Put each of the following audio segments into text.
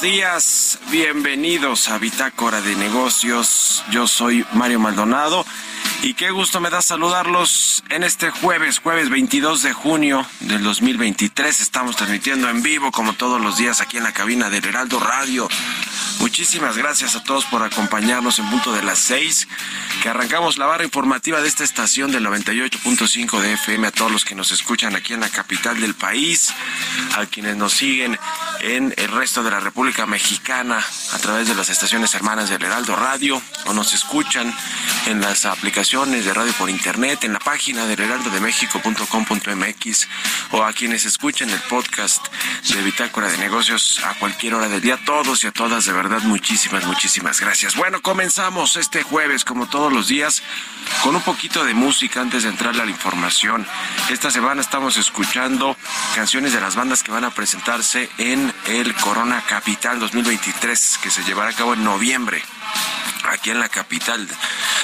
Días, bienvenidos a Bitácora de Negocios. Yo soy Mario Maldonado y qué gusto me da saludarlos en este jueves, jueves 22 de junio del 2023. Estamos transmitiendo en vivo como todos los días aquí en la cabina del Heraldo Radio. Muchísimas gracias a todos por acompañarnos en punto de las seis, que arrancamos la barra informativa de esta estación del 98.5 de FM, a todos los que nos escuchan aquí en la capital del país, a quienes nos siguen en el resto de la República Mexicana a través de las estaciones hermanas del Heraldo Radio o nos escuchan en las aplicaciones de radio por internet, en la página del heraldodemexico.com.mx o a quienes escuchen el podcast de Bitácora de Negocios a cualquier hora del día. Todos y a todas, de verdad, muchísimas, muchísimas gracias. Bueno, comenzamos este jueves, como todos los días, con un poquito de música antes de entrarle a la información. Esta semana estamos escuchando canciones de las bandas que van a presentarse en el Corona Capital 2023, que se llevará a cabo en noviembre aquí en la capital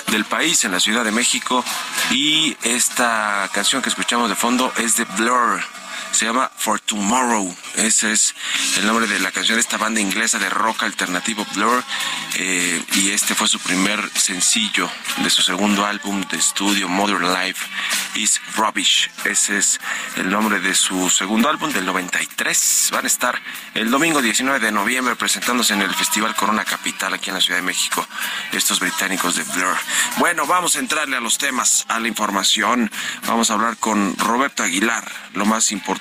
del país, en la Ciudad de México. Y esta canción que escuchamos de fondo es de Blur se llama For Tomorrow. Ese es el nombre de la canción de esta banda inglesa de rock alternativo Blur. Eh, y este fue su primer sencillo de su segundo álbum de estudio, Modern Life is Rubbish. Ese es el nombre de su segundo álbum del 93. Van a estar el domingo 19 de noviembre presentándose en el Festival Corona Capital aquí en la Ciudad de México. Estos británicos de Blur. Bueno, vamos a entrarle a los temas, a la información. Vamos a hablar con Roberto Aguilar, lo más importante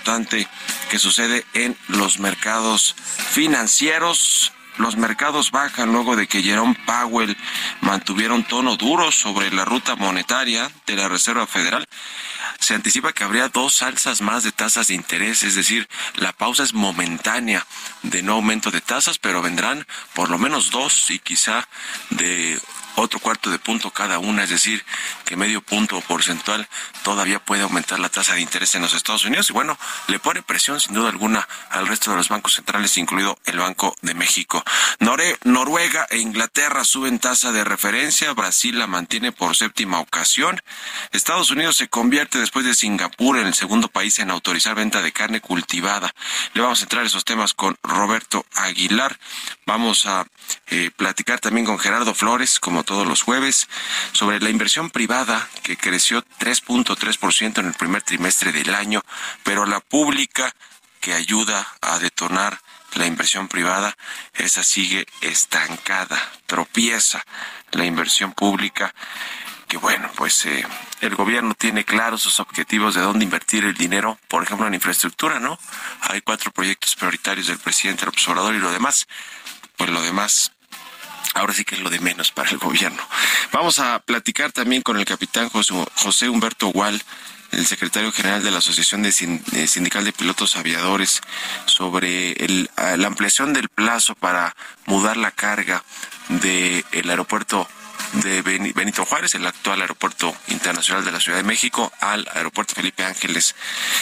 que sucede en los mercados financieros. Los mercados bajan luego de que Jerome Powell mantuviera un tono duro sobre la ruta monetaria de la Reserva Federal. Se anticipa que habría dos alzas más de tasas de interés, es decir, la pausa es momentánea de no aumento de tasas, pero vendrán por lo menos dos y quizá de otro cuarto de punto cada una, es decir, que medio punto porcentual todavía puede aumentar la tasa de interés en los Estados Unidos y bueno, le pone presión sin duda alguna al resto de los bancos centrales, incluido el Banco de México. Noruega e Inglaterra suben tasa de referencia, Brasil la mantiene por séptima ocasión, Estados Unidos se convierte después de Singapur en el segundo país en autorizar venta de carne cultivada. Le vamos a entrar esos temas con Roberto Aguilar. Vamos a eh, platicar también con Gerardo Flores, como todos los jueves, sobre la inversión privada que creció 3.3% en el primer trimestre del año, pero la pública que ayuda a detonar la inversión privada, esa sigue estancada, tropieza la inversión pública, que bueno, pues eh, el gobierno tiene claros sus objetivos de dónde invertir el dinero, por ejemplo en infraestructura, ¿no? Hay cuatro proyectos prioritarios del presidente López Obrador y lo demás, pues lo demás ahora sí que es lo de menos para el gobierno. Vamos a platicar también con el capitán José Humberto Gual, el secretario general de la Asociación de Sindical de Pilotos Aviadores, sobre la ampliación del plazo para mudar la carga del aeropuerto de Benito Juárez, el actual aeropuerto internacional de la Ciudad de México, al aeropuerto Felipe Ángeles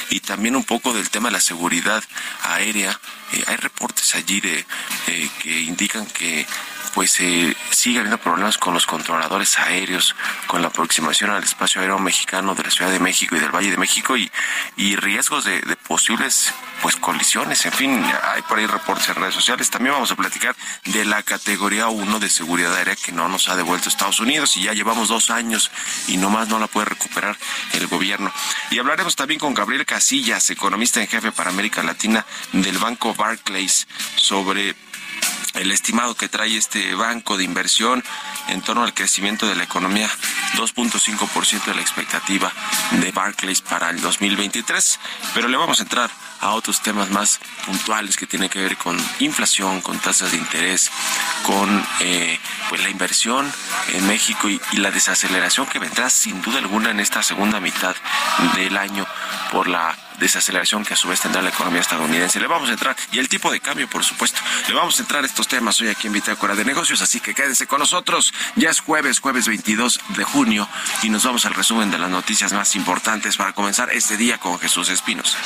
y también un poco del tema de la seguridad aérea. Eh, hay reportes allí de eh, que indican que pues eh, sigue habiendo problemas con los controladores aéreos, con la aproximación al espacio aéreo mexicano de la Ciudad de México y del Valle de México y, y riesgos de, posibles pues colisiones. En fin, hay por ahí reportes en redes sociales. También vamos a platicar de la categoría 1 de seguridad aérea que no nos ha devuelto Estados Unidos y ya llevamos dos años y nomás no la puede recuperar el gobierno. Y hablaremos también con Gabriel Casillas, economista en jefe para América Latina del Banco Barclays, sobre el estimado que trae este banco de inversión en torno al crecimiento de la economía, 2.5% de la expectativa de Barclays para el 2023. Pero le vamos a entrar a otros temas más puntuales que tienen que ver con inflación, con tasas de interés, con eh, pues la inversión en México y, y la desaceleración que vendrá sin duda alguna en esta segunda mitad del año por la desaceleración que a su vez tendrá la economía estadounidense. Le vamos a entrar, y el tipo de cambio, por supuesto. Le vamos a entrar estos temas hoy aquí en Bitácora de Negocios, así que quédense con nosotros. Ya es jueves, jueves 22 de junio, y nos vamos al resumen de las noticias más importantes para comenzar este día con Jesús Espinos.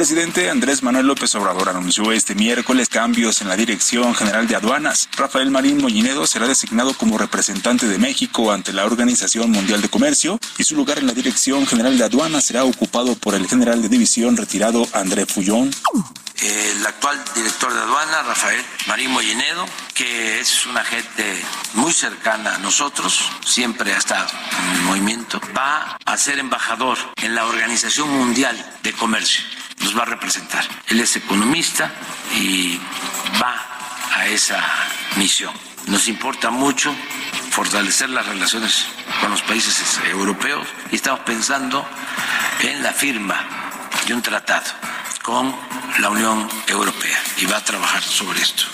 Presidente Andrés Manuel López Obrador anunció este miércoles cambios en la Dirección General de Aduanas. Rafael Marín Mollinedo será designado como representante de México ante la Organización Mundial de Comercio y su lugar en la Dirección General de Aduanas será ocupado por el general de división retirado André Fullón el actual director de aduana, Rafael Marín Mollinedo, que es una gente muy cercana a nosotros, siempre ha estado en el movimiento, va a ser embajador en la Organización Mundial de Comercio va a representar. Él es economista y va a esa misión. Nos importa mucho fortalecer las relaciones con los países europeos y estamos pensando en la firma de un tratado con la Unión Europea y va a trabajar sobre esto.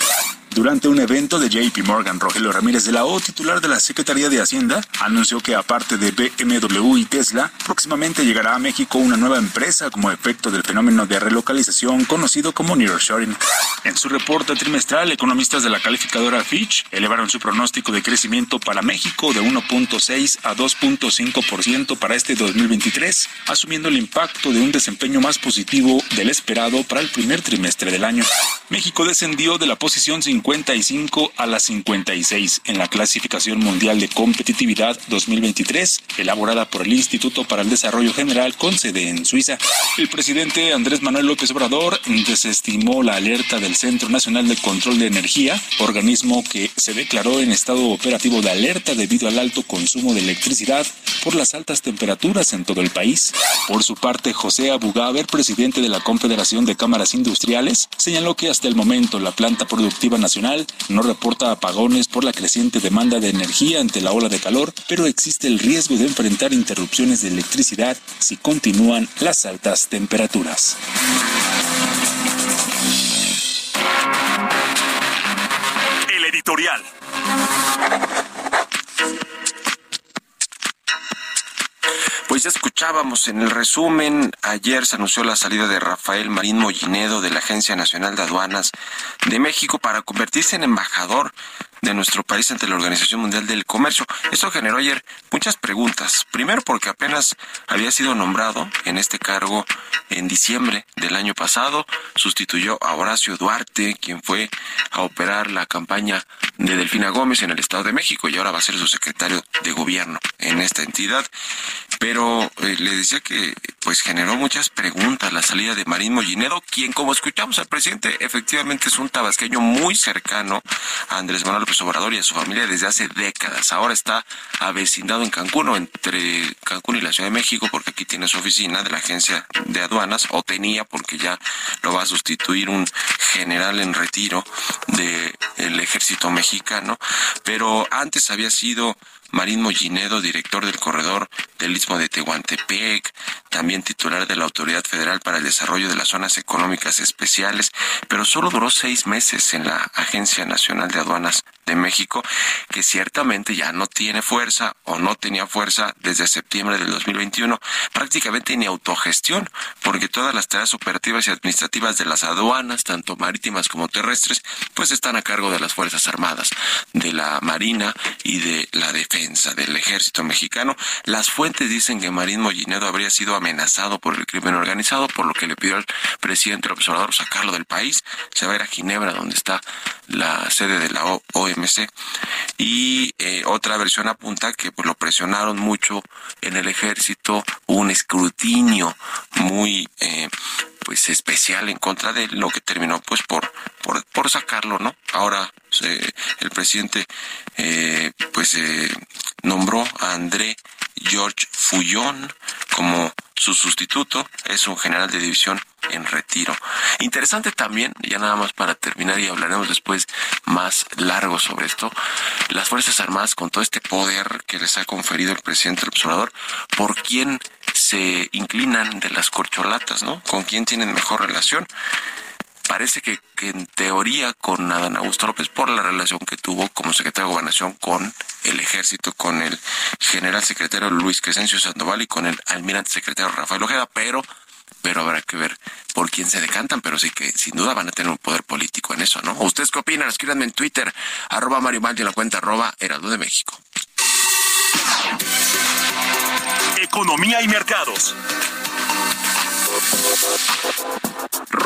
Durante un evento de JP Morgan, Rogelio Ramírez de la O, titular de la Secretaría de Hacienda, anunció que aparte de BMW y Tesla, próximamente llegará a México una nueva empresa como efecto del fenómeno de relocalización conocido como nearshoring. En su reporte trimestral, economistas de la calificadora Fitch elevaron su pronóstico de crecimiento para México de 1.6 a 2.5% para este 2023, asumiendo el impacto de un desempeño más positivo del esperado para el primer trimestre del año. México descendió de la posición 50 55 a la 56 en la clasificación mundial de competitividad 2023, elaborada por el Instituto para el Desarrollo General con sede en Suiza. El presidente Andrés Manuel López Obrador desestimó la alerta del Centro Nacional de Control de Energía, organismo que se declaró en estado operativo de alerta debido al alto consumo de electricidad por las altas temperaturas en todo el país. Por su parte, José Abugaber, presidente de la Confederación de Cámaras Industriales, señaló que hasta el momento la planta productiva nacional no reporta apagones por la creciente demanda de energía ante la ola de calor, pero existe el riesgo de enfrentar interrupciones de electricidad si continúan las altas temperaturas. El editorial. Pues ya escuchábamos en el resumen, ayer se anunció la salida de Rafael Marín Mollinedo de la Agencia Nacional de Aduanas de México para convertirse en embajador de nuestro país ante la Organización Mundial del Comercio. Esto generó ayer muchas preguntas. Primero porque apenas había sido nombrado en este cargo en diciembre del año pasado, sustituyó a Horacio Duarte, quien fue a operar la campaña de Delfina Gómez en el Estado de México y ahora va a ser su secretario de gobierno en esta entidad. Pero eh, le decía que pues generó muchas preguntas la salida de Marín Mollinedo, quien como escuchamos al presidente efectivamente es un tabasqueño muy cercano a Andrés Manuel López Obrador y a su familia desde hace décadas. Ahora está avecindado en Cancún entre Cancún y la Ciudad de México porque aquí tiene su oficina de la agencia de aduanas o tenía porque ya lo va a sustituir un general en retiro del ejército mexicano, pero antes había sido Marín Mollinedo, director del corredor del Istmo de Tehuantepec, también titular de la Autoridad Federal para el Desarrollo de las Zonas Económicas Especiales, pero solo duró seis meses en la Agencia Nacional de Aduanas de México, que ciertamente ya no tiene fuerza o no tenía fuerza desde septiembre del 2021, prácticamente ni autogestión, porque todas las tareas operativas y administrativas de las aduanas, tanto marítimas como terrestres, pues están a cargo de las Fuerzas Armadas, de la Marina y de la Defensa del Ejército Mexicano. Las fuentes dicen que Marín Mollinedo habría sido amenazado por el crimen organizado, por lo que le pidió al presidente López Obrador sacarlo del país. Se va a ir a Ginebra, donde está la sede de la OMC. Y eh, otra versión apunta que pues, lo presionaron mucho en el ejército, un escrutinio muy eh, pues especial en contra de lo que terminó pues por por, por sacarlo, ¿no? Ahora el presidente eh, pues eh, nombró a André George Fullón como su sustituto, es un general de división en retiro. Interesante también, ya nada más para terminar y hablaremos después más largo sobre esto, las Fuerzas Armadas con todo este poder que les ha conferido el presidente del observador, ¿por quién se inclinan de las corcholatas, ¿no? ¿Con quién tienen mejor relación? Parece que, en teoría con Adán Augusto López por la relación que tuvo como secretario de gobernación con el ejército, con el general secretario Luis Crescencio Sandoval y con el almirante secretario Rafael Ojeda, pero pero habrá que ver por quién se decantan, pero sí que sin duda van a tener un poder político en eso, ¿no? ¿Ustedes qué opinan? Escríbanme en Twitter, arroba Mario en la cuenta arroba Heraldo de México. Economía y mercados.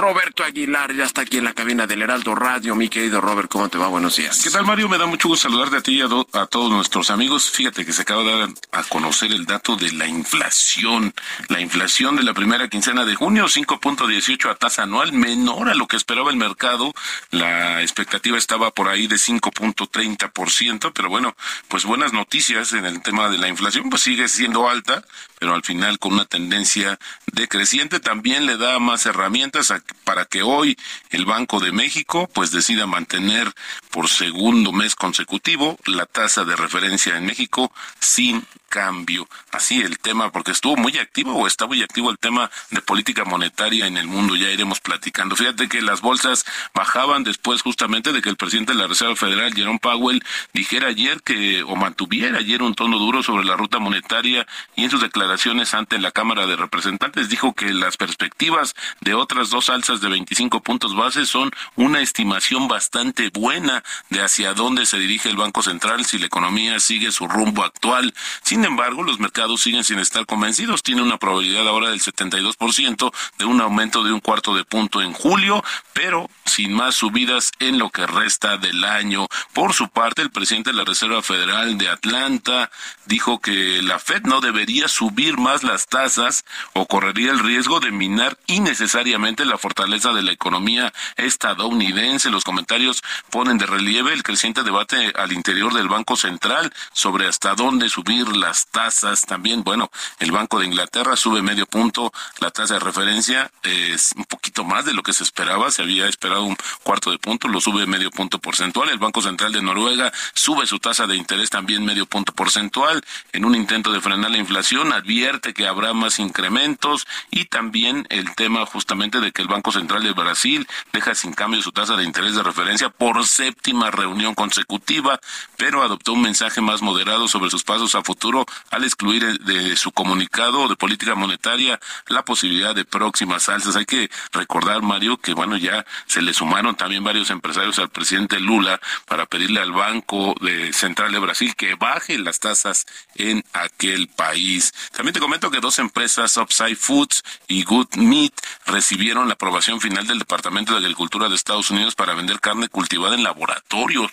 Roberto Aguilar ya está aquí en la cabina del Heraldo Radio. Mi querido Robert, ¿cómo te va? Buenos días. ¿Qué tal, Mario? Me da mucho gusto saludarte a ti y a, a, todos nuestros amigos. Fíjate que se acaba de dar a conocer el dato de la inflación. La inflación de la primera quincena de junio, 5.18 a tasa anual, menor a lo que esperaba el mercado. La expectativa estaba por ahí de 5.30%, pero bueno, pues buenas noticias en el tema de la inflación, pues sigue siendo alta, pero al final con una tendencia decreciente también le da más herramientas para que hoy el Banco de México pues decida mantener por segundo mes consecutivo la tasa de referencia en México sin cambio. Así el tema, porque estuvo muy activo o está muy activo el tema de política monetaria en el mundo, ya iremos platicando. Fíjate que las bolsas bajaban después justamente de que el presidente de la Reserva Federal, Jerome Powell, dijera ayer que, o mantuviera ayer un tono duro sobre la ruta monetaria y en sus declaraciones ante la Cámara de Representantes dijo que las perspectivas de otras dos alzas de 25 puntos base son una estimación bastante buena de hacia dónde se dirige el Banco Central si la economía sigue su rumbo actual. Sin sin embargo, los mercados siguen sin estar convencidos. Tiene una probabilidad ahora del 72% de un aumento de un cuarto de punto en julio, pero sin más subidas en lo que resta del año. Por su parte, el presidente de la Reserva Federal de Atlanta dijo que la Fed no debería subir más las tasas o correría el riesgo de minar innecesariamente la fortaleza de la economía estadounidense. Los comentarios ponen de relieve el creciente debate al interior del Banco Central sobre hasta dónde subir la las tasas también. Bueno, el Banco de Inglaterra sube medio punto la tasa de referencia, es un poquito más de lo que se esperaba, se había esperado un cuarto de punto, lo sube medio punto porcentual. El Banco Central de Noruega sube su tasa de interés también medio punto porcentual en un intento de frenar la inflación, advierte que habrá más incrementos y también el tema justamente de que el Banco Central de Brasil deja sin cambio su tasa de interés de referencia por séptima reunión consecutiva, pero adoptó un mensaje más moderado sobre sus pasos a futuro al excluir de su comunicado de política monetaria la posibilidad de próximas alzas. Hay que recordar, Mario, que bueno, ya se le sumaron también varios empresarios al presidente Lula para pedirle al Banco de Central de Brasil que baje las tasas en aquel país. También te comento que dos empresas, Upside Foods y Good Meat, recibieron la aprobación final del Departamento de Agricultura de Estados Unidos para vender carne cultivada en laboratorios.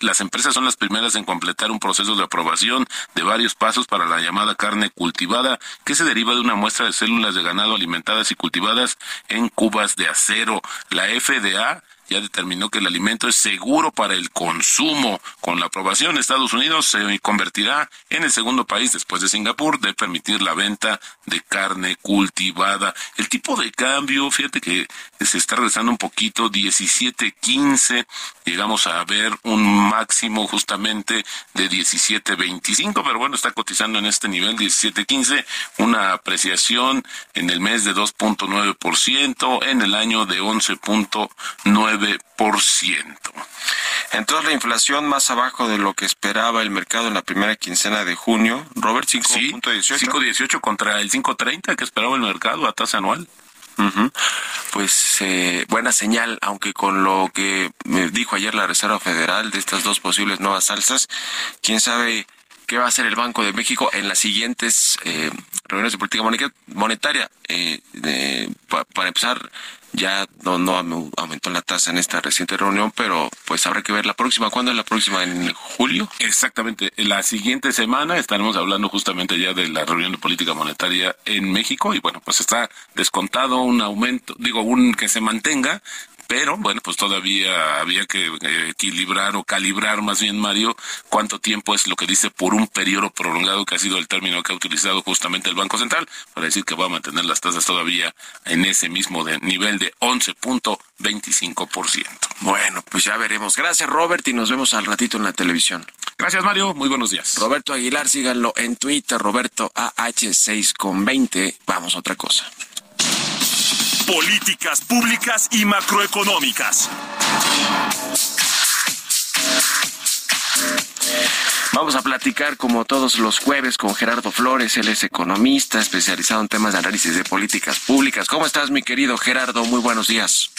Las empresas son las primeras en completar un proceso de aprobación de varios pasos para la llamada carne cultivada, que se deriva de una muestra de células de ganado alimentadas y cultivadas en cubas de acero. La FDA ya determinó que el alimento es seguro para el consumo. Con la aprobación, Estados Unidos se convertirá en el segundo país después de Singapur de permitir la venta de carne cultivada. El tipo de cambio, fíjate que se está regresando un poquito, 17.15, llegamos a ver un máximo justamente de 17.25, pero bueno, está cotizando en este nivel 17.15, una apreciación en el mes de 2.9%, en el año de 11.9 entonces la inflación más abajo de lo que esperaba el mercado en la primera quincena de junio, Robert, 5.18. 5.18 contra el 5.30 que esperaba el mercado a tasa anual. Pues eh, buena señal, aunque con lo que me dijo ayer la Reserva Federal de estas dos posibles nuevas alzas, quién sabe qué va a hacer el Banco de México en las siguientes eh, reuniones de política monetaria. Eh, para empezar, ya no, no aumentó la tasa en esta reciente reunión, pero pues habrá que ver la próxima. ¿Cuándo es la próxima? ¿En julio? Exactamente. La siguiente semana estaremos hablando justamente ya de la reunión de política monetaria en México y bueno, pues está descontado un aumento, digo, un que se mantenga pero bueno, pues todavía había que eh, equilibrar o calibrar más bien, Mario, cuánto tiempo es lo que dice por un periodo prolongado, que ha sido el término que ha utilizado justamente el Banco Central, para decir que va a mantener las tasas todavía en ese mismo nivel de 11.25%. Bueno, pues ya veremos. Gracias, Robert, y nos vemos al ratito en la televisión. Gracias, Mario. Muy buenos días. Roberto Aguilar, síganlo en Twitter, Roberto AH6 con 20. Vamos a otra cosa. Políticas públicas y macroeconómicas. Vamos a platicar como todos los jueves con Gerardo Flores, él es economista especializado en temas de análisis de políticas públicas. ¿Cómo estás, mi querido Gerardo? Muy buenos días.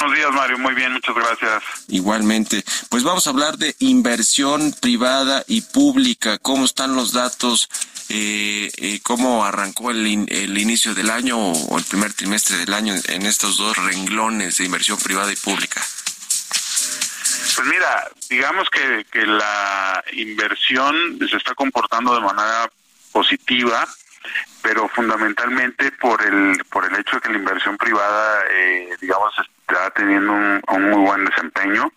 Buenos días, Mario. Muy bien, muchas gracias. Igualmente. Pues vamos a hablar de inversión privada y pública. ¿Cómo están los datos eh, eh, cómo arrancó el, el, inicio del año o el primer trimestre del año en estos dos renglones de inversión privada y pública. Pues mira, digamos que, que la inversión se está comportando de manera positiva, pero fundamentalmente por el por el hecho de que la inversión privada, eh, digamos, está teniendo un, muy buen desempeño,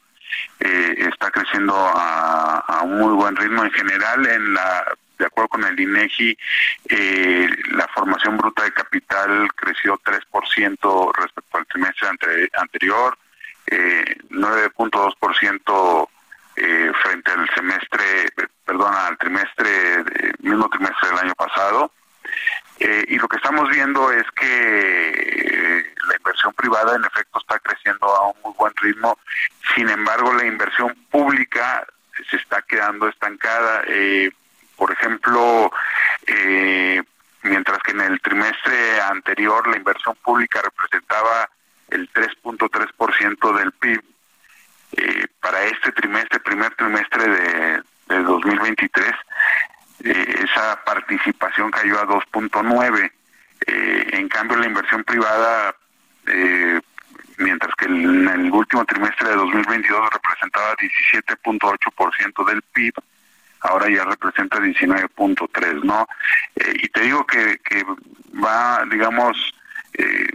eh, está creciendo a, un muy buen ritmo en general en la de acuerdo con el INEGI, eh, la formación bruta de capital creció 3% respecto al trimestre anterior, eh, 9.2% eh, frente al semestre, perdón, al trimestre, mismo trimestre del año pasado. Eh, y lo que estamos viendo es que la inversión privada en efecto está creciendo a un muy buen ritmo, sin embargo la inversión pública se está quedando estancada. Eh, por ejemplo, eh, mientras que en el trimestre anterior la inversión pública representaba el 3.3% del PIB, eh, para este trimestre, primer trimestre de, 2023, eh, esa participación cayó a 2.9. Eh, en cambio, la inversión privada, mientras que en el último trimestre de 2022 representaba 17.8% del PIB, ahora ya representa 19.3, ¿no? y te digo que, que va, digamos, eh,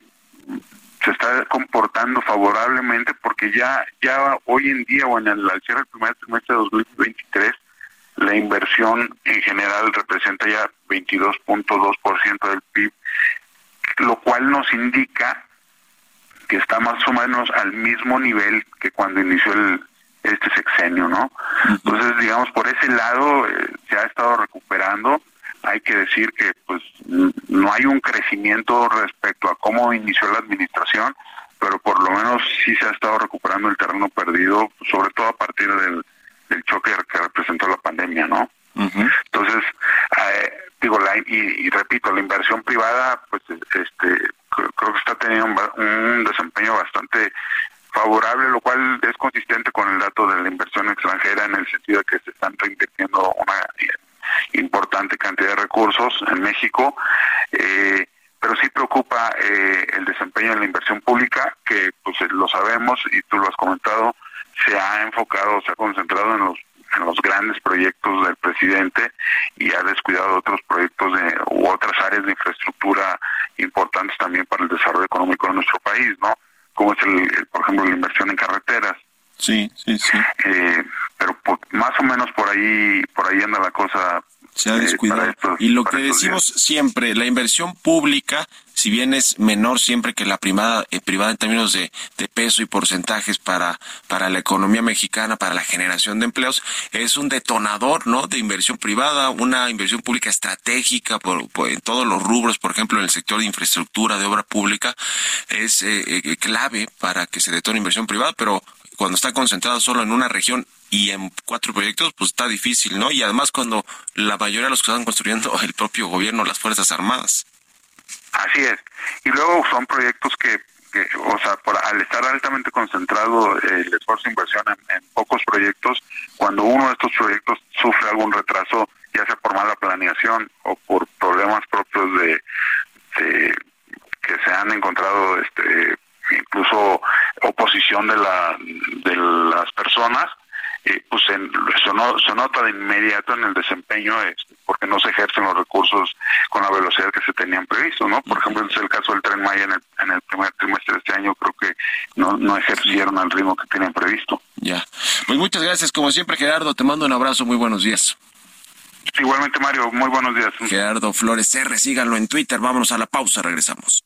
se está comportando favorablemente porque ya ya hoy en día o en el al cierre del primer trimestre de 2023 la inversión en general representa ya 22.2% del PIB, lo cual nos indica que está más o menos al mismo nivel que cuando inició el, este sexenio, ¿no? Entonces, digamos, por ese lado eh, se ha estado recuperando hay que decir que pues no hay un crecimiento respecto a cómo inició la administración, pero por lo menos sí se ha estado recuperando el terreno perdido, sobre todo a partir del, choque que representó la pandemia, ¿no? Entonces, eh, digo, la, y, repito, la inversión privada, pues este creo que está teniendo un desempeño bastante favorable, lo cual es consistente con el dato de la inversión extranjera en el sentido de que se están reinvirtiendo una importante cantidad de recursos en México, eh, pero sí preocupa eh, el desempeño de la inversión pública, que pues lo sabemos y tú lo has comentado, se ha enfocado, se ha concentrado en los en los grandes proyectos del presidente y ha descuidado otros proyectos de, u otras áreas de infraestructura importantes también para el desarrollo económico de nuestro país, ¿no? Como es, el, por ejemplo, la inversión en carreteras. Sí, sí, sí. Eh, pero más o menos por ahí, por ahí anda la cosa. Se ha eh, descuidado. y lo que decimos siempre, la inversión pública, si bien es menor siempre que la privada, eh, privada en términos de, peso y porcentajes para, para la economía mexicana, para la generación de empleos, es un detonador ¿no? de inversión privada, una inversión pública estratégica por, en todos los rubros, por ejemplo, en el sector de infraestructura, de obra pública, es clave para que se detone inversión privada, pero cuando está concentrado solo en una región y en cuatro proyectos, pues está difícil, ¿no? Y además cuando la mayoría de los que están construyendo el propio gobierno, las Fuerzas Armadas. Así es. Y luego son proyectos que, o sea, por, al estar altamente concentrado el esfuerzo de inversión en, pocos proyectos, cuando uno de estos proyectos sufre algún retraso, ya sea por mala planeación o por problemas propios de, de que se han encontrado este incluso oposición de la de las personas eh, pues en, se, nota de inmediato en el desempeño este, porque no se ejercen los recursos con la velocidad que se tenían previsto, ¿no? Por ejemplo, es el caso del Tren Maya en el, en el primer trimestre de este año, creo que no, no ejercieron al ritmo que tenían previsto. Ya. Pues muchas gracias, como siempre, Gerardo, te mando un abrazo, muy buenos días. Igualmente, Mario, muy buenos días. Gerardo Flores R, síganlo en Twitter, vámonos a la pausa, regresamos.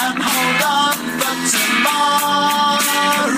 On for tomorrow.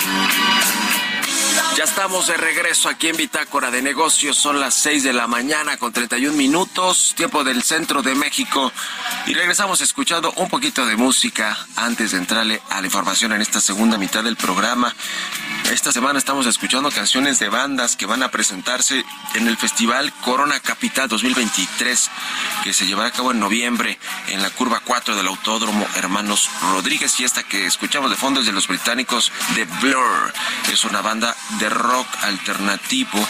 Ya estamos de regreso aquí en Bitácora de Negocios. Son las 6 de la mañana con 31 minutos, tiempo del centro de México. Y regresamos escuchando un poquito de música antes de entrarle a la información en esta segunda mitad del programa. Esta semana estamos escuchando canciones de bandas que van a presentarse en el Festival Corona Capital 2023, que se llevará a cabo en noviembre en la curva 4 del Autódromo Hermanos Rodríguez. Y esta que escuchamos de fondo es de los británicos de Blur. Es una banda de rock alternativo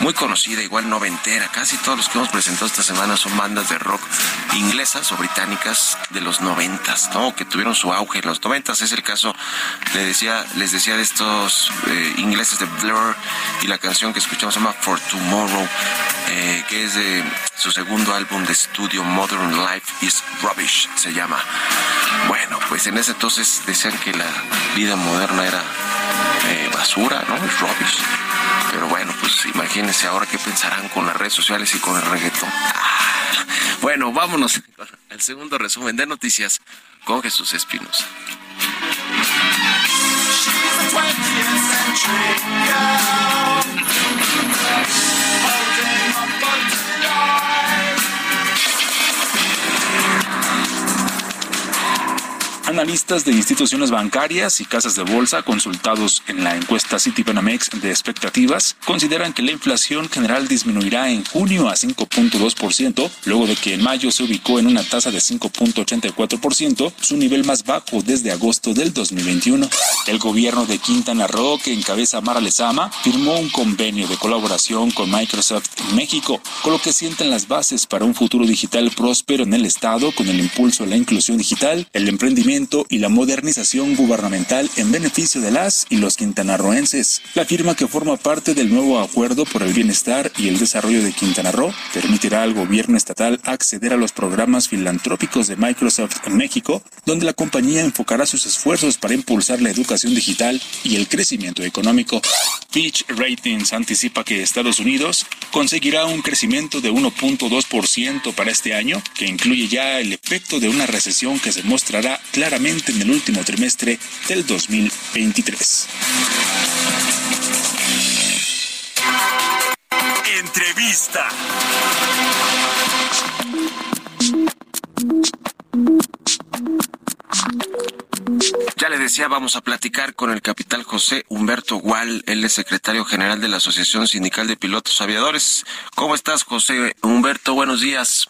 muy conocida, igual noventera. Casi todos los que hemos presentado esta semana son bandas de rock inglesas o británicas de los noventas, ¿no? Que tuvieron su auge en los noventas. Es el caso, les decía, les decía de estos eh, ingleses de Blur y la canción que escuchamos se llama For Tomorrow, eh, que es de su segundo álbum de estudio Modern Life is Rubbish, se llama. Bueno, pues en ese entonces decían que la vida moderna era eh, basura, ¿no? Es. Pero bueno, pues imagínense ahora qué pensarán con las redes sociales y con el reggaetón. Ah, bueno, vámonos al segundo resumen de noticias con Jesús Espinosa. Analistas de instituciones bancarias y casas de bolsa consultados en la encuesta Citibanamex de expectativas consideran que la inflación general disminuirá en junio a 5.2%, luego de que en mayo se ubicó en una tasa de 5.84%, su nivel más bajo desde agosto del 2021. El gobierno de Quintana Roo, que encabeza Mara Lezama, firmó un convenio de colaboración con Microsoft en México, con lo que sienten las bases para un futuro digital próspero en el Estado con el impulso a la inclusión digital, el emprendimiento y la modernización gubernamental en beneficio de las y los quintanarroenses. La firma que forma parte del nuevo Acuerdo por el Bienestar y el Desarrollo de Quintana Roo permitirá al gobierno estatal acceder a los programas filantrópicos de Microsoft en México, donde la compañía enfocará sus esfuerzos para impulsar la educación digital y el crecimiento económico. Fitch Ratings anticipa que Estados Unidos conseguirá un crecimiento de 1.2% para este año, que incluye ya el efecto de una recesión que se mostrará claramente claramente en el último trimestre del 2023. Entrevista. Ya le decía, vamos a platicar con el capital José Humberto Gual, él es secretario general de la Asociación Sindical de Pilotos Aviadores. ¿Cómo estás, José Humberto? Buenos días.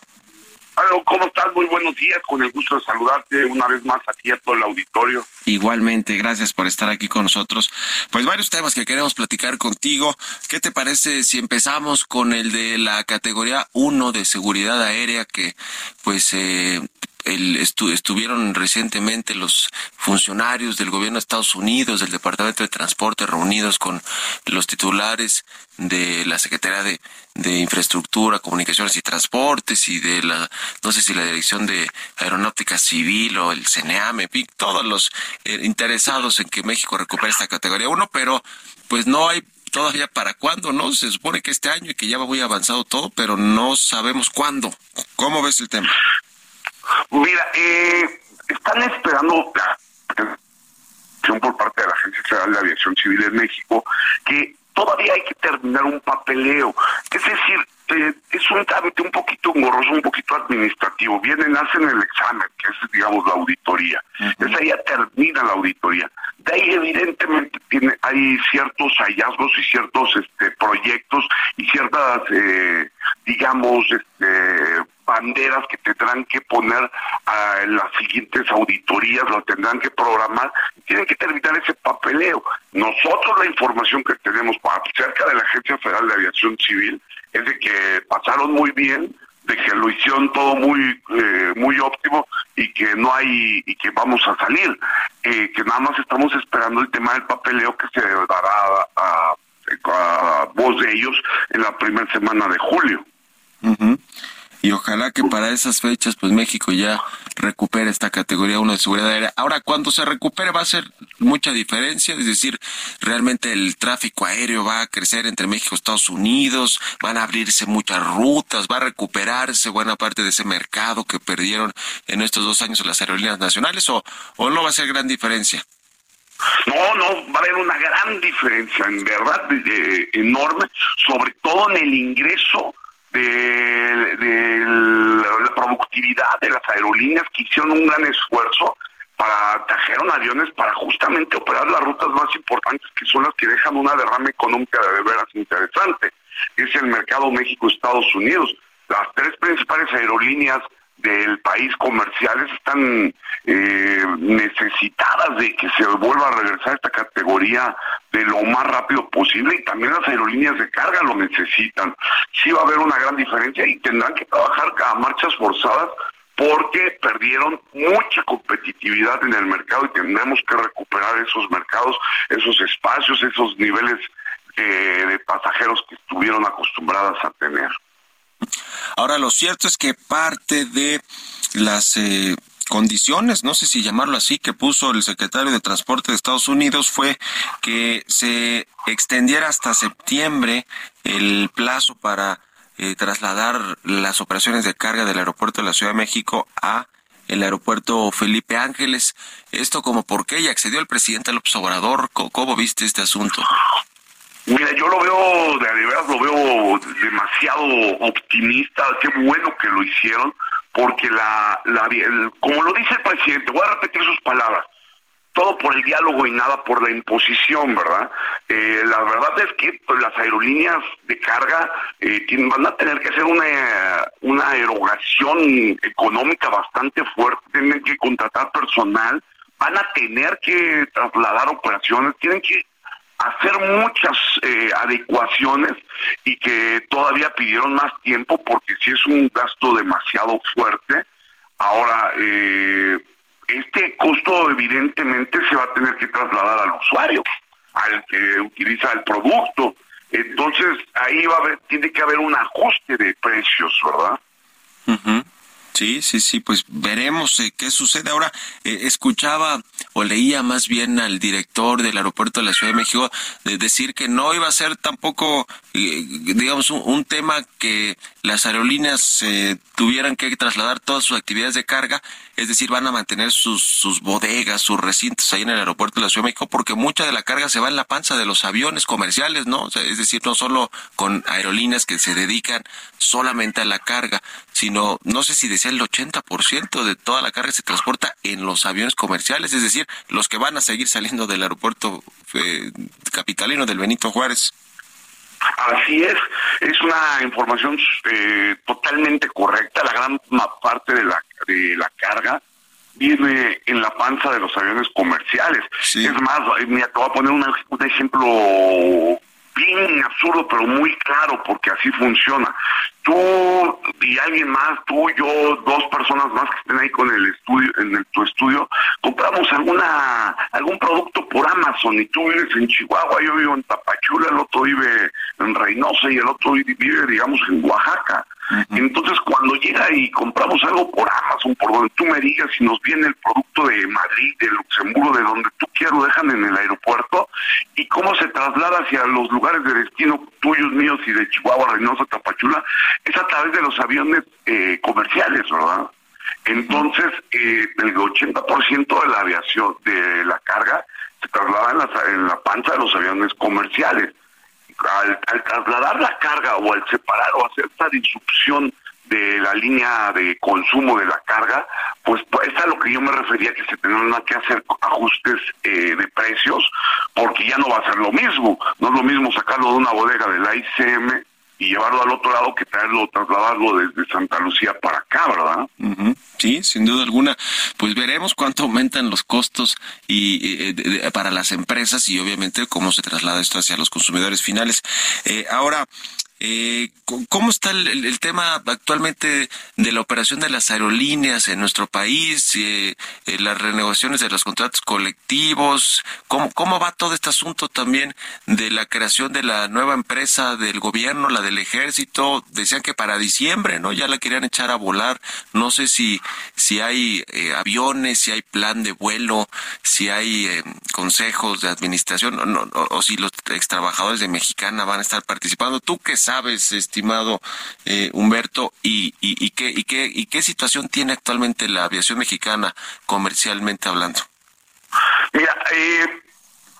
¿Cómo estás? Muy buenos días, con el gusto de saludarte una vez más aquí a todo el auditorio. Igualmente, gracias por estar aquí con nosotros. Pues varios temas que queremos platicar contigo. ¿Qué te parece si empezamos con el de la categoría 1 de seguridad aérea que pues eh, el, estuvieron recientemente los funcionarios del gobierno de Estados Unidos, del Departamento de Transporte, reunidos con los titulares de la Secretaría de, de Infraestructura, Comunicaciones y Transportes y de la, no sé si la Dirección de Aeronáutica Civil o el CNEAME, todos los eh, interesados en que México recupere esta categoría 1, pero pues no hay todavía para cuándo, ¿no? Se supone que este año y que ya va muy avanzado todo, pero no sabemos cuándo. ¿Cómo ves el tema? Mira, eh, están esperando por parte de la Agencia Federal de Aviación Civil en México que todavía hay que terminar un papeleo. Es decir, eh, es un trámite un poquito engorroso, un poquito administrativo. Vienen, hacen el examen, que es, digamos, la auditoría. Esa ya termina la auditoría. De ahí, evidentemente, tiene, hay ciertos hallazgos y ciertos este, proyectos y ciertas, eh, digamos, este, banderas que tendrán que poner a las siguientes auditorías, lo tendrán que programar, tienen que terminar ese papeleo. Nosotros la información que tenemos acerca de la Agencia Federal de Aviación Civil es de que pasaron muy bien, de que lo hicieron todo muy eh, muy óptimo y que no hay y que vamos a salir. Eh, que nada más estamos esperando el tema del papeleo que se dará a, voz de ellos en la primera semana de julio y ojalá que para esas fechas pues México ya recupere esta categoría 1 de seguridad aérea. Ahora, cuando se recupere va a ser mucha diferencia, es decir, realmente el tráfico aéreo va a crecer entre México y Estados Unidos, van a abrirse muchas rutas, va a recuperarse buena parte de ese mercado que perdieron en estos dos años las aerolíneas nacionales o, o no va a ser gran diferencia. No, no, va a haber una gran diferencia, en verdad, eh, enorme, sobre todo en el ingreso de, la productividad de las aerolíneas que hicieron un gran esfuerzo para trajeron aviones para justamente operar las rutas más importantes que son las que dejan una derrama económica de veras interesante. Es el mercado México-Estados Unidos. Las tres principales aerolíneas del país comerciales están eh, necesitadas de que se vuelva a regresar esta categoría de lo más rápido posible y también las aerolíneas de carga lo necesitan. Sí va a haber una gran diferencia y tendrán que trabajar a marchas forzadas porque perdieron mucha competitividad en el mercado y tendremos que recuperar esos mercados, esos espacios, esos niveles eh, de pasajeros que estuvieron acostumbradas a tener. Ahora, lo cierto es que parte de las eh, condiciones, no sé si llamarlo así, que puso el secretario de Transporte de Estados Unidos fue que se extendiera hasta septiembre el plazo para eh, trasladar las operaciones de carga del aeropuerto de la Ciudad de México a el aeropuerto Felipe Ángeles. Esto como por qué y accedió el presidente López Obrador. ¿Cómo viste este asunto? Mira, yo lo veo, de verdad lo veo demasiado optimista, qué bueno que lo hicieron, porque la, la como lo dice el presidente, voy a repetir sus palabras, todo por el diálogo y nada por la imposición, ¿verdad? Eh, la verdad es que pues, las aerolíneas de carga eh, van a tener que hacer una, una erogación económica bastante fuerte, tienen que contratar personal, van a tener que trasladar operaciones, tienen que hacer muchas eh, adecuaciones y que todavía pidieron más tiempo porque si es un gasto demasiado fuerte. Ahora, eh, este costo evidentemente se va a tener que trasladar al usuario, al que utiliza el producto. Entonces, ahí va a haber, tiene que haber un ajuste de precios, ¿verdad? Sí, sí, sí, pues veremos eh, qué sucede. Ahora, eh, escuchaba o leía más bien al director del aeropuerto de la Ciudad de México decir que no iba a ser tampoco, digamos, un, tema que las aerolíneas tuvieran que trasladar todas sus actividades de carga, es decir, van a mantener sus, sus bodegas, sus recintos ahí en el aeropuerto de la Ciudad de México, porque mucha de la carga se va en la panza de los aviones comerciales, ¿no? es decir, no solo con aerolíneas que se dedican solamente a la carga, sino, no sé si decía el 80% de toda la carga se transporta en los aviones comerciales, es decir, los que van a seguir saliendo del aeropuerto eh, capitalino del Benito Juárez. Así es, es una información eh, totalmente correcta. La gran parte de la, de la carga viene en la panza de los aviones comerciales. Es más, mira, te voy a poner un ejemplo bien absurdo, pero muy claro, porque así funciona. Tú y alguien más, tú, yo, dos personas más que estén ahí con el estudio, en tu estudio, compramos alguna algún producto por Amazon y tú vives en Chihuahua, yo vivo en Tapachula, el otro vive en Reynosa y el otro vive, digamos, en Oaxaca. Entonces, cuando llega y compramos algo por Amazon, por donde tú me digas, si nos viene el producto de Madrid, de Luxemburgo, de donde tú quieras, lo dejan en el aeropuerto, y cómo se traslada hacia los lugares de destino tuyos, míos y de Chihuahua, Reynosa, Tapachula, es a través de los aviones eh, comerciales, ¿verdad? Entonces, eh, el 80% de la aviación, de la carga, se traslada en la, en la panza de los aviones comerciales al, trasladar la carga o al separar o hacer esta disrupción de la línea de consumo de la carga, pues, pues es a lo que yo me refería que se tendrán que hacer ajustes eh, de precios, porque ya no va a ser lo mismo, no es lo mismo sacarlo de una bodega de la ICM y llevarlo al otro lado que traerlo, trasladarlo desde Santa Lucía para acá, ¿verdad? Sí, sin duda alguna. Pues veremos cuánto aumentan los costos y para las empresas y obviamente cómo se traslada esto hacia los consumidores finales. Eh, ahora, Eh, ¿Cómo está el, tema actualmente de la operación de las aerolíneas en nuestro país, eh, eh, las renegociaciones de los contratos colectivos? ¿Cómo, ¿Cómo va todo este asunto también de la creación de la nueva empresa del gobierno, la del ejército? Decían que para diciembre, ¿no? Ya la querían echar a volar. No sé si, si hay eh, aviones, si hay plan de vuelo, si hay consejos de administración o, o si los ex trabajadores de Mexicana van a estar participando. ¿Tú qué sabes, estimado eh, Humberto, y, y, qué, y, qué, y qué situación tiene actualmente la aviación mexicana comercialmente hablando? Mira, eh,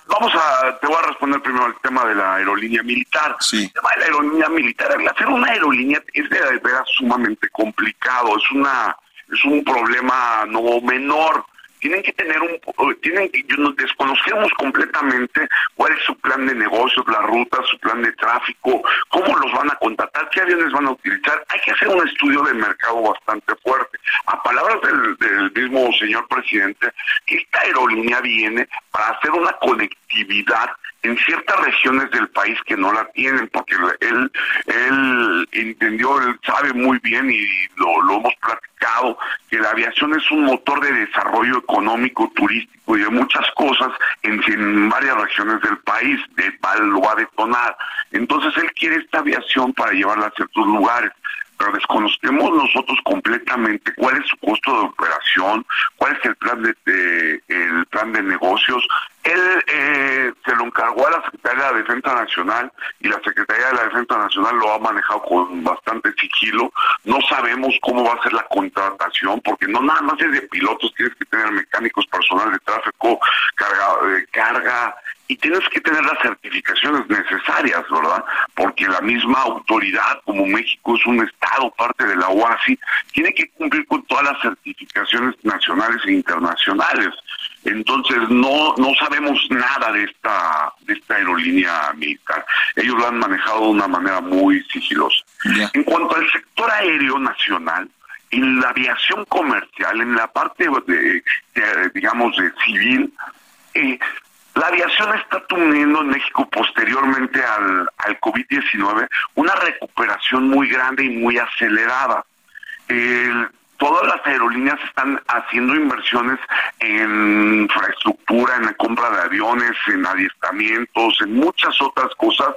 vamos a, te voy a responder primero al tema de la aerolínea militar. Sí. El tema de la aerolínea militar, hacer una aerolínea es de verdad sumamente complicado, es una es un problema no menor tienen que tener un, tienen que, nos desconocemos completamente cuál es su plan de negocios, la ruta, su plan de tráfico, cómo los van a contratar, qué aviones van a utilizar. Hay que hacer un estudio de mercado bastante fuerte. A palabras del mismo señor presidente, esta aerolínea viene para hacer una conectividad en ciertas regiones del país que no la tienen, porque él, él entendió, él sabe muy bien y lo, lo hemos platicado, que la aviación es un motor de desarrollo económico, turístico y de muchas cosas en, en varias regiones del país, de, lo va a detonar. Entonces él quiere esta aviación para llevarla a ciertos lugares pero desconocemos nosotros completamente cuál es su costo de operación, cuál es el plan de, el plan de negocios. Él eh, se lo encargó a la Secretaría de la Defensa Nacional y la Secretaría de la Defensa Nacional lo ha manejado con bastante sigilo. No sabemos cómo va a ser la contratación, porque no nada más es de pilotos, tienes que tener mecánicos, personal de tráfico, carga, eh, carga y tienes que tener las certificaciones necesarias, ¿verdad? Porque la misma autoridad, como México es un Estado, parte de la OASI, tiene que cumplir con todas las certificaciones nacionales e internacionales. Entonces no no sabemos nada de esta de esta aerolínea militar. Ellos lo han manejado de una manera muy sigilosa. En cuanto al sector aéreo nacional, en la aviación comercial, en la parte de, digamos de civil, eh, la aviación está teniendo en México posteriormente al, al COVID-19 una recuperación muy grande y muy acelerada. todas las aerolíneas están haciendo inversiones en infraestructura, en la compra de aviones, en adiestramientos, en muchas otras cosas.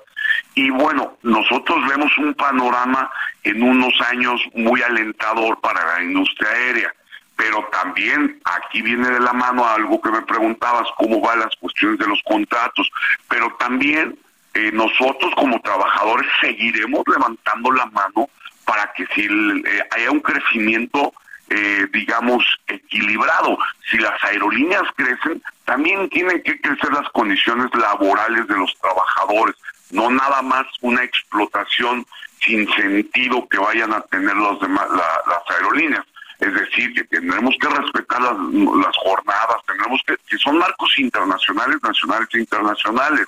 Y bueno, nosotros vemos un panorama en unos años muy alentador para la industria aérea pero también aquí viene de la mano algo que me preguntabas, cómo van las cuestiones de los contratos, pero también eh, nosotros como trabajadores seguiremos levantando la mano para que si eh, haya un crecimiento, eh, digamos, equilibrado. Si las aerolíneas crecen, también tienen que crecer las condiciones laborales de los trabajadores, no nada más una explotación sin sentido que vayan a tener los demás, las aerolíneas. Es decir, que tendremos que respetar las, jornadas, tendremos que, que son marcos internacionales, nacionales e internacionales.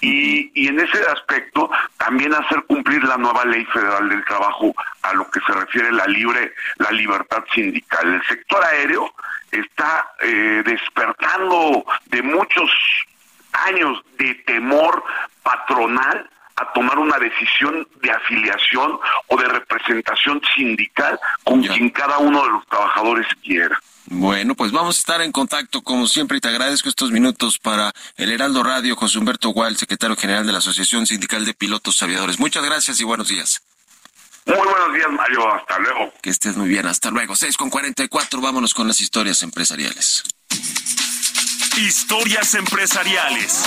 Y, y, en ese aspecto también hacer cumplir la nueva ley federal del trabajo a lo que se refiere la libre la libertad sindical el sector aéreo está eh, despertando de muchos años de temor patronal a tomar una decisión de afiliación o de representación sindical con quien cada uno de los trabajadores quiera. Bueno, pues vamos a estar en contacto como siempre y te agradezco estos minutos para el Heraldo Radio, José Humberto Gual, secretario general de la Asociación Sindical de Pilotos Aviadores. Muchas gracias y buenos días. Muy buenos días, Mario. Hasta luego. Que estés muy bien. Hasta luego. 6 con 44. Vámonos con las historias empresariales. Historias empresariales.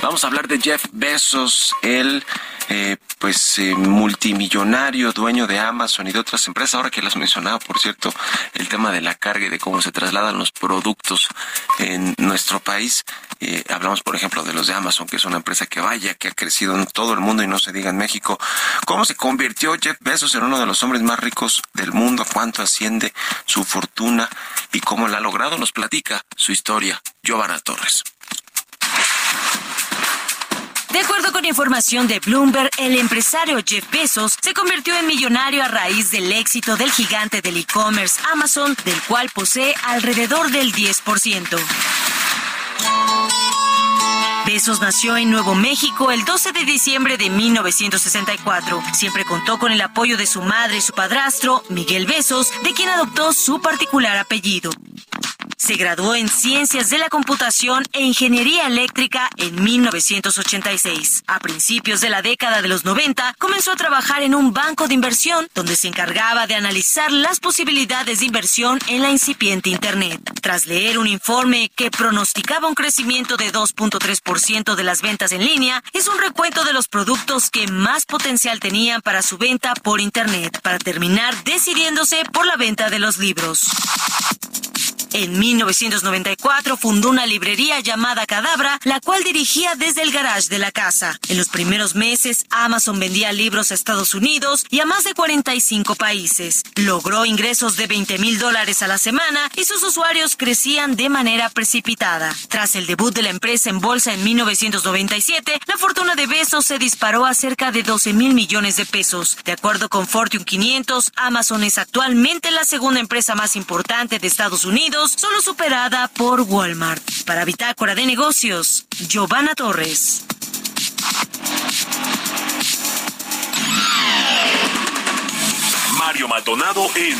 Vamos a hablar de Jeff Bezos, el eh, pues eh, multimillonario, dueño de Amazon y de otras empresas. Ahora que las mencionaba, por cierto, el tema de la carga y de cómo se trasladan los productos en nuestro país. Eh, hablamos, por ejemplo, de los de Amazon, que es una empresa que vaya, que ha crecido en todo el mundo y no se diga en México. ¿Cómo se convirtió Jeff Bezos en uno de los hombres más ricos del mundo? ¿Cuánto asciende su fortuna y cómo la ha logrado? Nos platica su historia Giovanna Torres. De acuerdo con información de Bloomberg, el empresario Jeff Bezos se convirtió en millonario a raíz del éxito del gigante del e-commerce Amazon, del cual posee alrededor del 10%. Besos nació en Nuevo México el 12 de diciembre de 1964. Siempre contó con el apoyo de su madre y su padrastro, Miguel Besos, de quien adoptó su particular apellido. Se graduó en Ciencias de la Computación e Ingeniería Eléctrica en 1986. A principios de la década de los 90, comenzó a trabajar en un banco de inversión donde se encargaba de analizar las posibilidades de inversión en la incipiente Internet. Tras leer un informe que pronosticaba un crecimiento de 2.3% de las ventas en línea, es un recuento de los productos que más potencial tenían para su venta por Internet, para terminar decidiéndose por la venta de los libros. En 1994 fundó una librería llamada Cadabra, la cual dirigía desde el garage de la casa. En los primeros meses, Amazon vendía libros a Estados Unidos y a más de 45 países. Logró ingresos de 20 mil dólares a la semana y sus usuarios crecían de manera precipitada. Tras el debut de la empresa en bolsa en 1997, la fortuna de Bezos se disparó a cerca de 12 mil millones de pesos. De acuerdo con Fortune 500, Amazon es actualmente la segunda empresa más importante de Estados Unidos solo superada por Walmart. Para Bitácora de Negocios, Giovanna Torres. Mario Maldonado en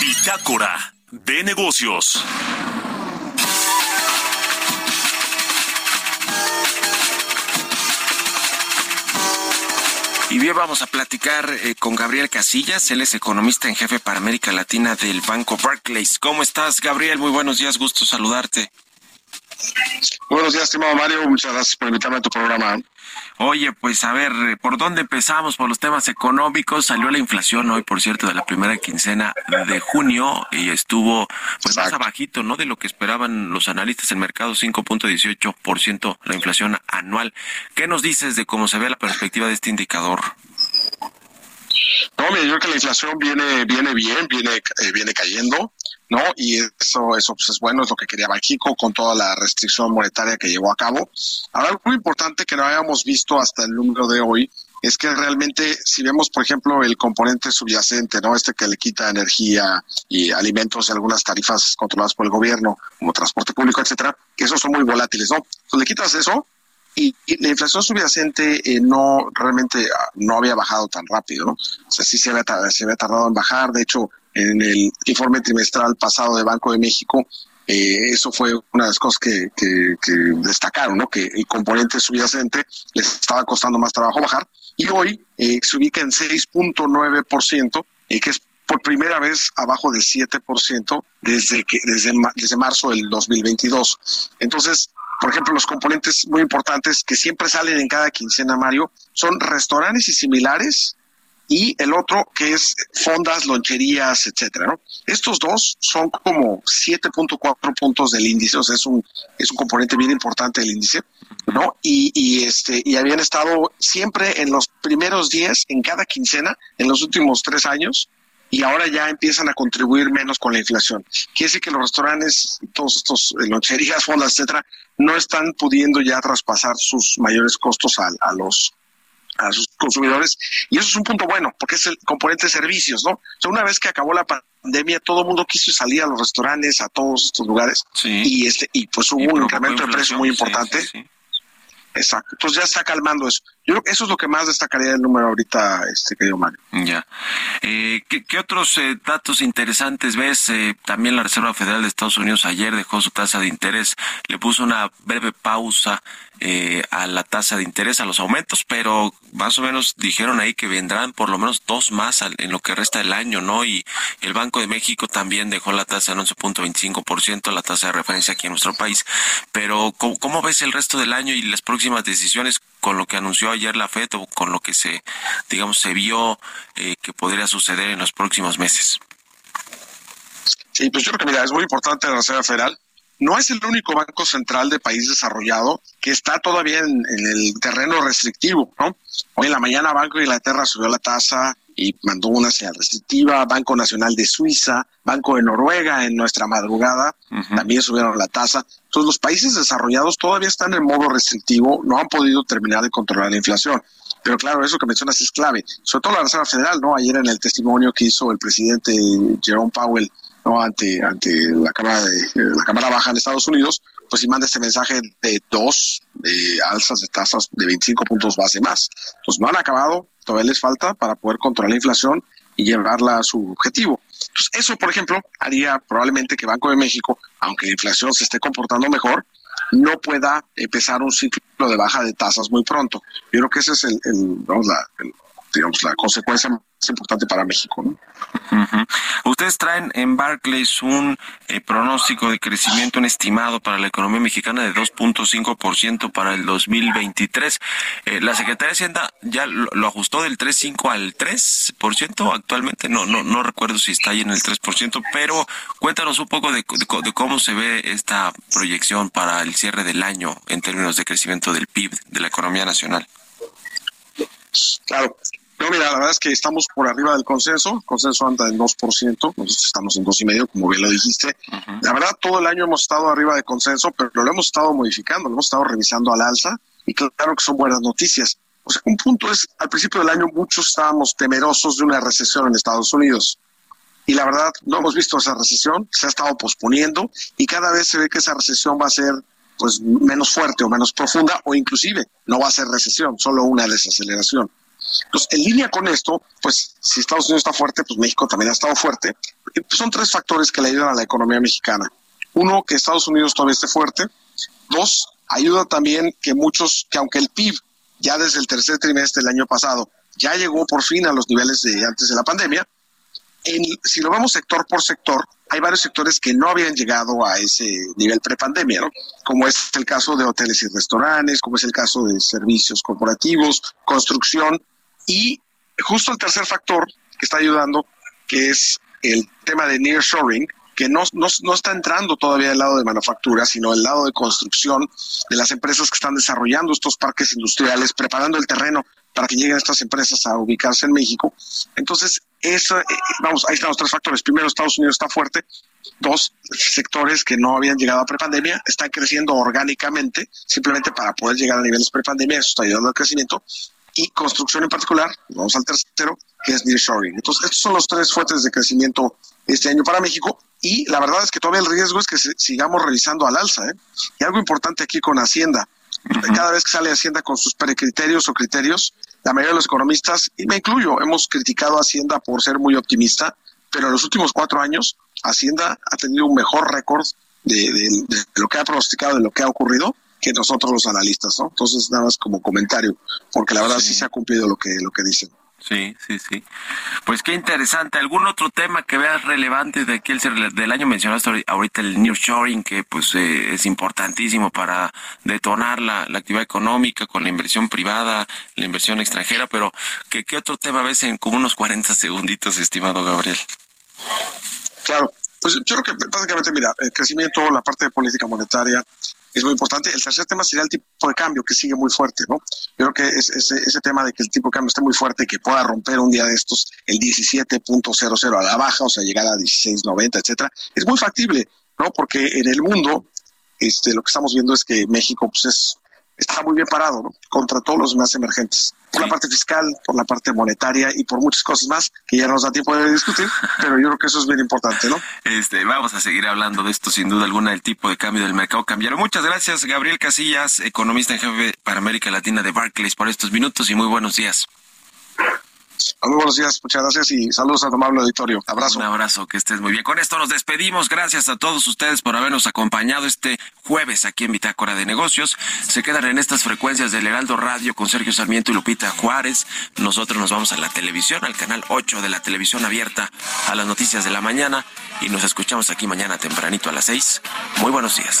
Bitácora de Negocios. Y bien, vamos a platicar eh, con Gabriel Casillas, él es economista en jefe para América Latina del Banco Barclays. ¿Cómo estás, Gabriel? Muy buenos días, gusto saludarte. Buenos días, estimado Mario, muchas gracias por invitarme a tu programa. Oye, pues a ver, ¿por dónde empezamos? Por los temas económicos. Salió la inflación hoy, por cierto, de la primera quincena de junio y estuvo pues más abajito, ¿no? De lo que esperaban los analistas en mercado, 5.18% la inflación anual. ¿Qué nos dices de cómo se ve la perspectiva de este indicador? No, mira, yo creo que la inflación viene, viene bien, viene, eh, viene cayendo. ¿no? Y eso, eso pues, es bueno, es lo que quería México con toda la restricción monetaria que llevó a cabo. Ahora, algo importante que no habíamos visto hasta el número de hoy es que realmente si vemos, por ejemplo, el componente subyacente, ¿no? Este que le quita energía y alimentos y algunas tarifas controladas por el gobierno, como transporte público, etcétera, que esos son muy volátiles, ¿no? Entonces le quitas eso y, la inflación subyacente eh, no realmente ah, no había bajado tan rápido, ¿no? O sea, sí se había, se había tardado en bajar, de hecho, en el informe trimestral pasado de Banco de México, eh, eso fue una de las cosas que, destacaron, ¿no? que el componente subyacente les estaba costando más trabajo bajar y hoy eh, se ubica en 6.9%, eh, que es por primera vez abajo del 7% desde, que, desde, desde marzo del 2022. Entonces, por ejemplo, los componentes muy importantes que siempre salen en cada quincena, Mario, son restaurantes y similares, y el otro que es fondas, loncherías, etcétera, ¿no? Estos dos son como 7.4 puntos del índice, o sea, es un, es un componente bien importante del índice, ¿no? Y, y, este, y habían estado siempre en los primeros 10 en cada quincena en los últimos tres años y ahora ya empiezan a contribuir menos con la inflación. Quiere decir que los restaurantes, todos estos eh, loncherías, fondas, etcétera, no están pudiendo ya traspasar sus mayores costos a, a los a sus consumidores. Y eso es un punto bueno, porque es el componente de servicios, ¿no? O sea, una vez que acabó la pandemia, todo el mundo quiso salir a los restaurantes, a todos estos lugares. Y este y pues hubo un incremento de precio muy importante. Exacto. Entonces ya está calmando eso. Yo creo que eso es lo que más destacaría el número ahorita, este querido Mario. Ya. Eh, ¿qué, otros eh, datos interesantes ves? Eh, también la Reserva Federal de Estados Unidos ayer dejó su tasa de interés, le puso una breve pausa eh, a la tasa de interés, a los aumentos, pero más o menos dijeron ahí que vendrán por lo menos dos más en lo que resta del año, ¿no? Y el Banco de México también dejó la tasa en 11.25%, la tasa de referencia aquí en nuestro país. Pero, ¿cómo, ves el resto del año y las próximas decisiones con lo que anunció ayer la FED o con lo que se, digamos, se vio eh, que podría suceder en los próximos meses? Sí, pues yo creo que mira, es muy importante la Reserva Federal no es el único banco central de país desarrollado que está todavía en, el terreno restrictivo, ¿no? Hoy en la mañana Banco de Inglaterra subió la tasa y mandó una señal restrictiva, Banco Nacional de Suiza, Banco de Noruega en nuestra madrugada también subieron la tasa. Entonces los países desarrollados todavía están en modo restrictivo, no han podido terminar de controlar la inflación. Pero claro, eso que mencionas es clave, sobre todo la Reserva Federal, ¿no? Ayer en el testimonio que hizo el presidente Jerome Powell ¿no? ante, ante la Cámara de, la Cámara Baja en Estados Unidos, pues si manda este mensaje de dos, eh, alzas de tasas de 25 puntos base más. Entonces no han acabado, todavía les falta para poder controlar la inflación y llevarla a su objetivo. Entonces eso, por ejemplo, haría probablemente que Banco de México, aunque la inflación se esté comportando mejor, no pueda empezar un ciclo de baja de tasas muy pronto. Yo creo que ese es el, la, digamos, la consecuencia más importante para México. ¿no? Ustedes traen en Barclays un eh, pronóstico de crecimiento, un estimado para la economía mexicana de 2.5% para el 2023. Eh, la Secretaría de Hacienda ya lo, ajustó del 3.5 al 3% actualmente. No, no, no recuerdo si está ahí en el 3%, pero cuéntanos un poco de, de cómo se ve esta proyección para el cierre del año en términos de crecimiento del PIB de la economía nacional. Claro, no, mira, la verdad es que estamos por arriba del consenso. El consenso anda en 2%, nosotros estamos en 2,5%, como bien lo dijiste. La verdad, todo el año hemos estado arriba del consenso, pero lo hemos estado modificando, lo hemos estado revisando al alza y claro que son buenas noticias. O sea, un punto es, al principio del año muchos estábamos temerosos de una recesión en Estados Unidos. Y la verdad, no hemos visto esa recesión, se ha estado posponiendo y cada vez se ve que esa recesión va a ser pues menos fuerte o menos profunda o inclusive no va a ser recesión, solo una desaceleración. Entonces, en línea con esto, pues si Estados Unidos está fuerte, pues México también ha estado fuerte. Pues, son tres factores que le ayudan a la economía mexicana. Uno, que Estados Unidos todavía esté fuerte. Dos, ayuda también que muchos, que aunque el PIB ya desde el tercer trimestre del año pasado ya llegó por fin a los niveles de antes de la pandemia, en, si lo vemos sector por sector, hay varios sectores que no habían llegado a ese nivel prepandemia, ¿no? como es el caso de hoteles y restaurantes, como es el caso de servicios corporativos, construcción, y justo el tercer factor que está ayudando, que es el tema de nearshoring, que no, no, no, está entrando todavía del lado de manufactura, sino el lado de construcción de las empresas que están desarrollando estos parques industriales, preparando el terreno para que lleguen estas empresas a ubicarse en México. Entonces, eso, eh, vamos, ahí están los tres factores. Primero, Estados Unidos está fuerte. Dos, sectores que no habían llegado a prepandemia están creciendo orgánicamente, simplemente para poder llegar a niveles prepandemia, eso está ayudando al crecimiento y construcción en particular, vamos al tercero, que es nearshoring. Entonces, estos son los tres fuentes de crecimiento este año para México y la verdad es que todavía el riesgo es que sigamos revisando al alza. ¿eh? Y algo importante aquí con Hacienda, cada vez que sale Hacienda con sus precriterios o criterios, la mayoría de los economistas, y me incluyo, hemos criticado a Hacienda por ser muy optimista, pero en los últimos cuatro años Hacienda ha tenido un mejor récord de, de lo que ha pronosticado, de lo que ha ocurrido, que nosotros los analistas, ¿no? Entonces, nada más como comentario, porque la verdad sí, se ha cumplido lo que, lo que dicen. Sí, sí, sí. Pues qué interesante. ¿Algún otro tema que veas relevante de aquí del año? Mencionaste ahorita el nearshoring, que pues eh, es importantísimo para detonar la, actividad económica con la inversión privada, la inversión extranjera, pero ¿qué, qué otro tema ves en como unos 40 segunditos, estimado Gabriel? Claro, pues yo creo que básicamente, mira, el crecimiento, la parte de política monetaria, es muy importante. El tercer tema sería el tipo de cambio, que sigue muy fuerte, ¿no? Yo creo que es, ese, ese tema de que el tipo de cambio esté muy fuerte que pueda romper un día de estos el 17.00 a la baja, o sea, llegar a 16.90, etcétera, es muy factible, ¿no? Porque en el mundo, este, lo que estamos viendo es que México, pues es está muy bien parado ¿no? contra todos los demás emergentes. Por la parte fiscal, por la parte monetaria y por muchas cosas más que ya no nos da tiempo de discutir, pero yo creo que eso es bien importante, ¿no? Este, vamos a seguir hablando de esto sin duda alguna, el tipo de cambio del mercado cambiará. Muchas gracias, Gabriel Casillas, economista en jefe para América Latina de Barclays, por estos minutos y muy buenos días. Muy buenos días, muchas gracias y saludos a tu amable auditorio. Abrazo. Un abrazo, que estés muy bien. Con esto nos despedimos. Gracias a todos ustedes por habernos acompañado este jueves aquí en Bitácora de Negocios. Se quedan en estas frecuencias del Heraldo Radio con Sergio Sarmiento y Lupita Juárez. Nosotros nos vamos a la televisión, al canal 8 de la televisión abierta, a las noticias de la mañana y nos escuchamos aquí mañana tempranito a las 6. Muy buenos días.